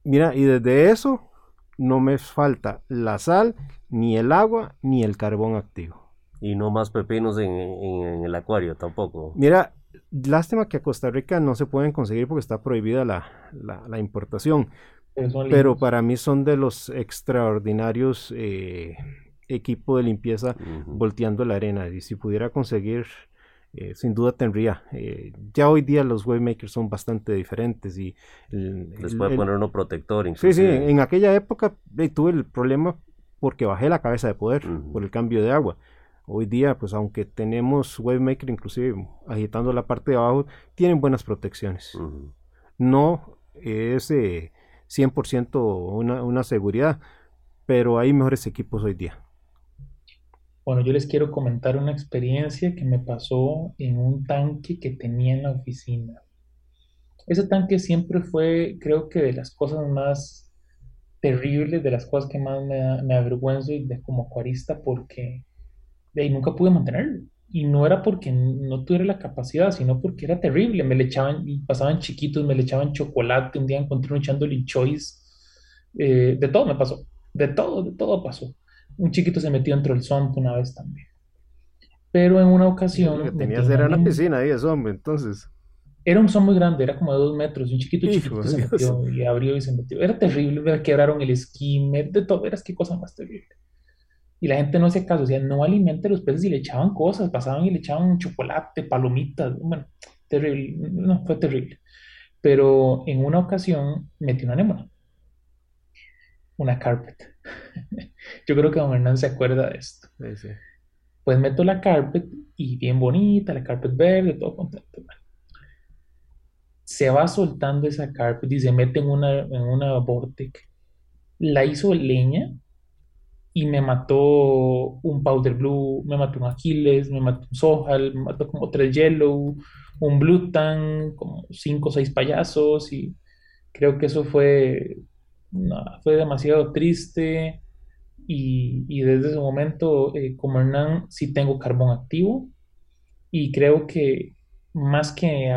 Speaker 2: Mira, y desde eso no me falta la sal, ni el agua, ni el carbón activo.
Speaker 3: Y no más pepinos en, el acuario tampoco.
Speaker 2: Mira, lástima que a Costa Rica no se pueden conseguir porque está prohibida la, importación. Pero, para mí son de los extraordinarios eh, equipo de limpieza volteando la arena. Y si pudiera conseguir, eh, sin duda tendría. Eh, ya hoy día los webmakers son bastante diferentes y...
Speaker 3: Les puede poner uno protector.
Speaker 2: Sí, sí, en aquella época tuve el problema porque bajé la cabeza de poder por el cambio de agua. Hoy día, pues aunque tenemos webmaker inclusive agitando la parte de abajo, tienen buenas protecciones. No es 100% una, una seguridad, pero hay mejores equipos hoy día.
Speaker 4: Bueno, yo les quiero comentar una experiencia que me pasó en un tanque que tenía en la oficina. Ese tanque siempre fue, creo que de las cosas más terribles, de las cosas que más me, avergüenzo de, como acuarista porque de ahí nunca pude mantenerlo. Y no era porque no tuviera la capacidad, sino porque era terrible. Me le echaban, pasaban chiquitos, me le echaban chocolate, un día encontré uno echándole choice. Eh, de todo me pasó, de todo, de todo pasó un chiquito se metió dentro del swamp una vez también. Pero en una ocasión...
Speaker 2: Lo que tenías era una piscina ahí de swamp, entonces.
Speaker 4: Era un swamp muy grande, era como de dos metros, un chiquito chiquito se metió y abrió y se metió. Era terrible, quebraron el skimmer, de todo, verás qué cosa más terrible. Y la gente no hacía caso, decía, no alimente a los peces y le echaban cosas, pasaban y le echaban chocolate, palomitas, bueno, terrible, no, fue terrible. Pero en una ocasión metió una anémona, una carpet. Yo creo que don Hernán se acuerda de esto. Pues meto la carpet y bien bonita, la carpet verde, todo contento. Se va soltando esa carpet y se mete en una, en una vortex. La hizo leña y me mató un powder blue, me mató un Aquiles, me mató un Sohal, me mató como tres yellow, un blue tan, como cinco o seis payasos y creo que eso fue, fue demasiado triste y, desde ese momento, eh, como Hernán, sí tengo carbón activo y creo que más que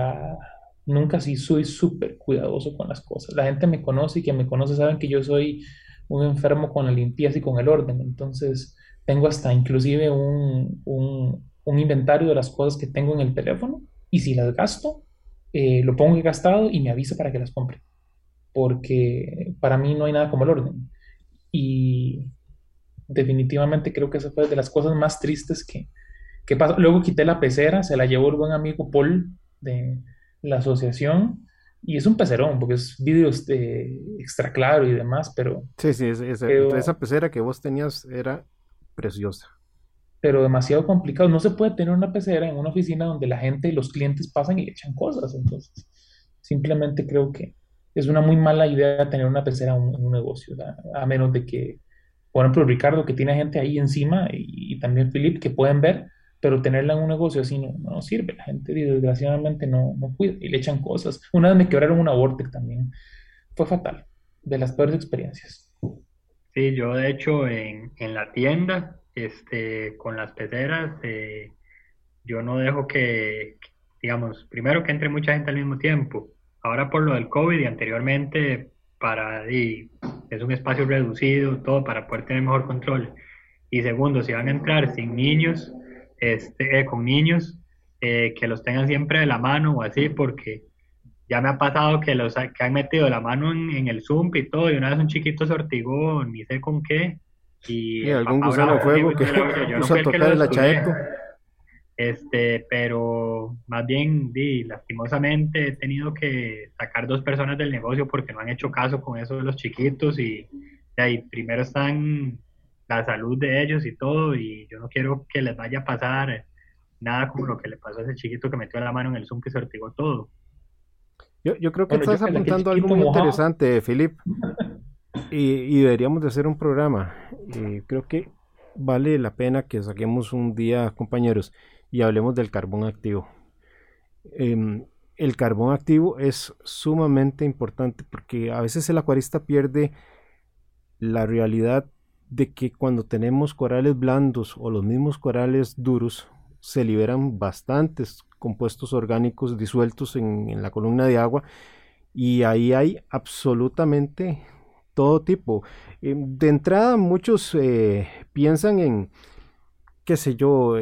Speaker 4: nunca sí soy súper cuidadoso con las cosas. La gente me conoce y que me conoce saben que yo soy un enfermo con la limpieza y con el orden. Entonces, tengo hasta inclusive un, un, inventario de las cosas que tengo en el teléfono y si las gasto, eh, lo pongo gastado y me avisa para que las compre. Porque para mí no hay nada como el orden. Y definitivamente creo que esa fue de las cosas más tristes que, que pasó. Luego quité la pecera, se la llevó el buen amigo Paul de la asociación. Y es un pecerón, porque es vídeo este, extra claro y demás, pero...
Speaker 2: Sí, sí, esa, esa pecera que vos tenías era preciosa.
Speaker 4: pero demasiado complicado. No se puede tener una pecera en una oficina donde la gente y los clientes pasan y echan cosas. Entonces, simplemente creo que es una muy mala idea tener una pecera en un, negocio, a menos de que, por ejemplo, Ricardo, que tiene gente ahí encima, y, también Philip, que pueden ver, pero tenerla en un negocio así no, no sirve. La gente desgraciadamente no, no cuida y le echan cosas. Una vez me quebraron una Vortex también. Fue fatal, de las peores experiencias.
Speaker 5: Sí, yo de hecho en, en la tienda, este, con las peceras, eh, yo no dejo que, digamos, primero que entre mucha gente al mismo tiempo. Ahora por lo del COVID y anteriormente para, y, es un espacio reducido, todo para poder tener mejor control. Y segundo, si van a entrar sin niños, este, eh, con niños, eh, que los tengan siempre de la mano o así, porque ya me ha pasado que los que han metido la mano en, el Zoom y todo, y una vez un chiquito se ortigó, ni sé con qué, y,
Speaker 2: algún gusano fuego que yo no
Speaker 5: tocar el Este, pero más bien, di, lastimosamente he tenido que sacar dos personas del negocio porque no han hecho caso con eso de los chiquitos y, y ahí primero están la salud de ellos y todo, y yo no quiero que les vaya a pasar nada como lo que le pasó a ese chiquito que metió la mano en el Zoom que se ortigó todo.
Speaker 2: Yo, yo creo que estás apuntando algo muy interesante, Filip, y, deberíamos de hacer un programa. y creo que vale la pena que saquemos un día, compañeros, y hablemos del carbón activo. Em, el carbón activo es sumamente importante porque a veces el acuarista pierde la realidad de que cuando tenemos corales blandos o los mismos corales duros, se liberan bastantes compuestos orgánicos disueltos en, la columna de agua y ahí hay absolutamente todo tipo. Em, de entrada muchos eh, piensan en, qué sé yo,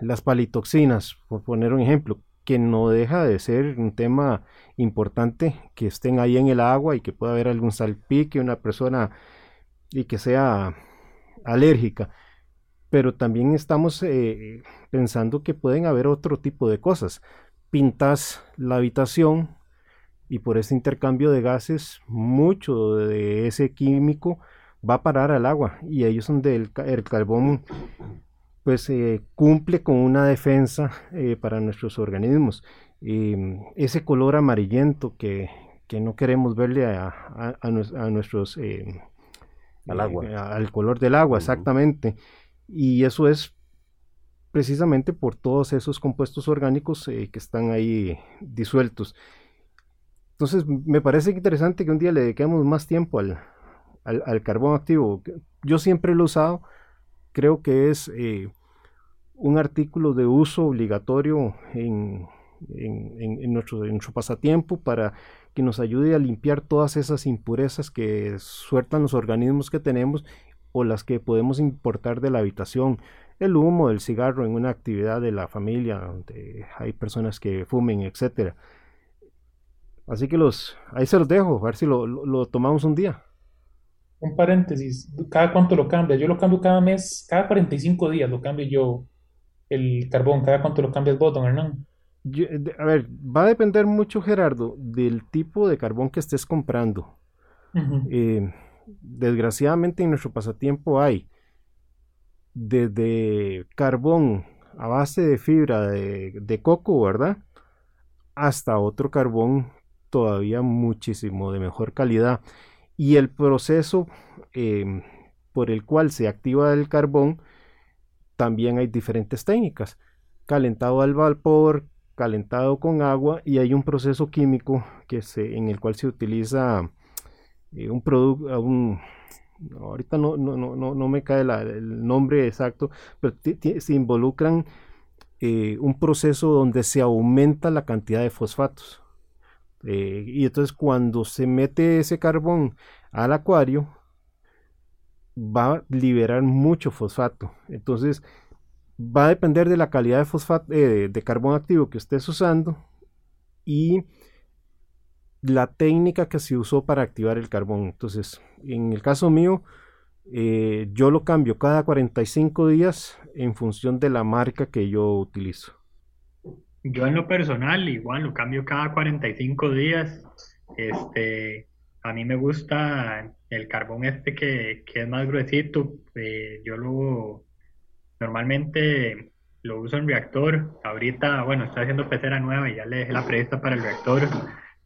Speaker 2: las palitoxinas, por poner un ejemplo, que no deja de ser un tema importante que estén ahí en el agua y que pueda haber algún salpique, una persona y que sea alérgica. Pero también estamos eh, pensando que pueden haber otro tipo de cosas. Pintas la habitación y por ese intercambio de gases, mucho de ese químico va a parar al agua y ahí es donde el, carbón pues eh, cumple con una defensa eh, para nuestros organismos. ese color amarillento que, no queremos verle a, nuestros
Speaker 3: al agua.
Speaker 2: Eh, al color del agua, exactamente. Y eso es precisamente por todos esos compuestos orgánicos eh, que están ahí disueltos. Entonces, me parece interesante que un día le dediquemos más tiempo al, al, carbón activo. Yo siempre lo he usado, creo que es eh, un artículo de uso obligatorio en, nuestro, pasatiempo para que nos ayude a limpiar todas esas impurezas que sueltan los organismos que tenemos o las que podemos importar de la habitación, el humo del cigarro en una actividad de la familia donde hay personas que fumen, etcétera. Así que los, ahí se los dejo, a ver si lo, tomamos un día.
Speaker 4: Un paréntesis, ¿cada cuánto lo cambia? Yo lo cambio cada mes, cada 45 días lo cambio yo el carbón, ¿cada cuánto lo cambias vos, don Hernán?
Speaker 2: a ver, va a depender mucho, Gerardo, del tipo de carbón que estés comprando. Eh, desgraciadamente en nuestro pasatiempo hay desde carbón a base de fibra de, coco, ¿verdad? Hasta otro carbón todavía muchísimo de mejor calidad. Y el proceso em, por el cual se activa el carbón, también hay diferentes técnicas. Calentado al vapor, calentado con agua y hay un proceso químico que se, en el cual se utiliza eh, un producto, ahorita no, no, no, no me cae el nombre exacto, pero se involucran eh, un proceso donde se aumenta la cantidad de fosfatos. Eh, y entonces cuando se mete ese carbón al acuario, va a liberar mucho fosfato. Entonces, va a depender de la calidad de, fosfato, eh, de carbón activo que estés usando y la técnica que se usó para activar el carbón. Entonces, en el caso mío, eh, yo lo cambio cada 45 días en función de la marca que yo utilizo.
Speaker 5: Yo en lo personal, igual lo cambio cada 45 días. Este, a mí me gusta el carbón este que, es más gruesito. Eh, yo lo normalmente lo uso en reactor. Ahorita, bueno, estoy haciendo pecera nueva y ya le dejé la prevista para el reactor.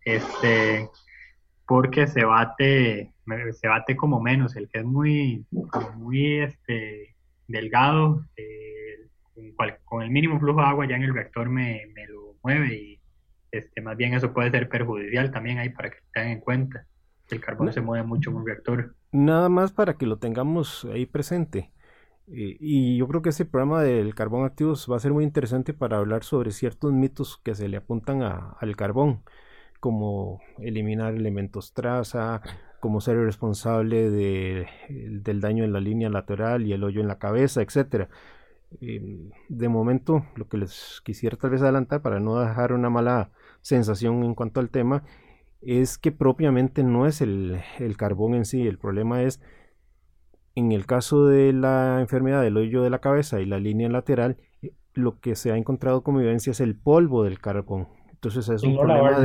Speaker 5: Este, porque se bate, se bate como menos. El que es muy, muy este, delgado, eh, con, el mínimo flujo de agua ya en el reactor me, me lo mueve y este, más bien eso puede ser perjudicial también ahí para que tengan en cuenta. El carbón se mueve mucho en un reactor.
Speaker 2: Nada más para que lo tengamos ahí presente. Y, yo creo que ese programa del carbón activo va a ser muy interesante para hablar sobre ciertos mitos que se le apuntan al carbón, como eliminar elementos traza, como ser responsable de, del daño en la línea lateral y el hoyo en la cabeza, etc. Em, de momento, lo que les quisiera tal vez adelantar para no dejar una mala sensación en cuanto al tema, es que propiamente no es el, el carbón en sí, el problema es en el caso de la enfermedad del hoyo de la cabeza y la línea lateral, eh, lo que se ha encontrado como evidencia es el polvo del carbón. Entonces es un problema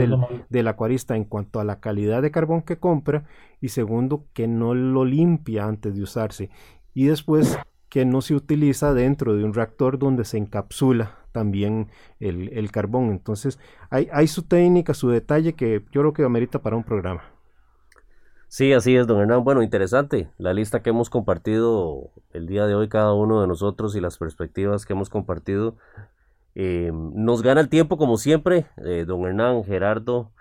Speaker 2: del, acuarista en cuanto a la calidad de carbón que compra y segundo que no lo limpia antes de usarse y después que no se utiliza dentro de un reactor donde se encapsula también el, el carbón. Entonces hay, hay su técnica, su detalle que yo creo que amerita para un programa.
Speaker 3: Sí, así es, don Hernán. Bueno, interesante la lista que hemos compartido el día de hoy cada uno de nosotros y las perspectivas que hemos compartido. Eh, nos gana el tiempo como siempre, eh, don Hernán, Gerardo,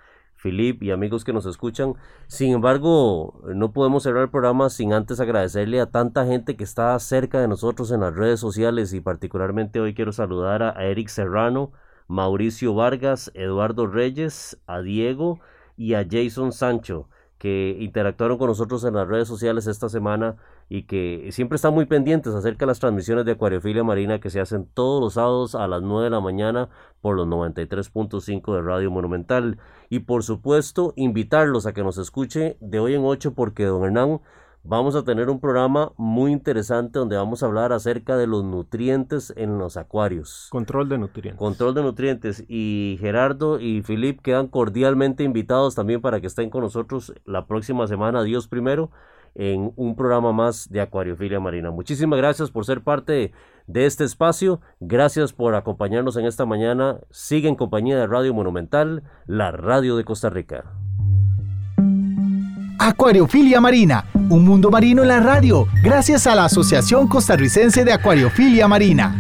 Speaker 3: Filip y amigos que nos escuchan. Sin embargo, no podemos cerrar el programa sin antes agradecerle a tanta gente que está cerca de nosotros en las redes sociales y particularmente hoy quiero saludar a Eric Serrano, Mauricio Vargas, Eduardo Reyes, a Diego y a Jason Sancho que interactuaron con nosotros en las redes sociales esta semana y que siempre están muy pendientes acerca de las transmisiones de acuariofilia marina que se hacen todos los sábados a las 9 de la mañana por los 93.5 de Radio Monumental. Y por supuesto, invitarlos a que nos escuche de hoy en 8 porque don Hernán vamos a tener un programa muy interesante donde vamos a hablar acerca de los nutrientes en los acuarios.
Speaker 2: Control de nutrientes.
Speaker 3: Control de nutrientes. Y Gerardo y Filip quedan cordialmente invitados también para que estén con nosotros la próxima semana, Dios primero, en un programa más de Acuariofilia Marina. Muchísimas gracias por ser parte de este espacio. Gracias por acompañarnos en esta mañana. Sigue en compañía de Radio Monumental, la radio de Costa Rica.
Speaker 1: Acuariofilia Marina, un mundo marino en la radio, gracias a la Asociación Costarricense de Acuariofilia Marina.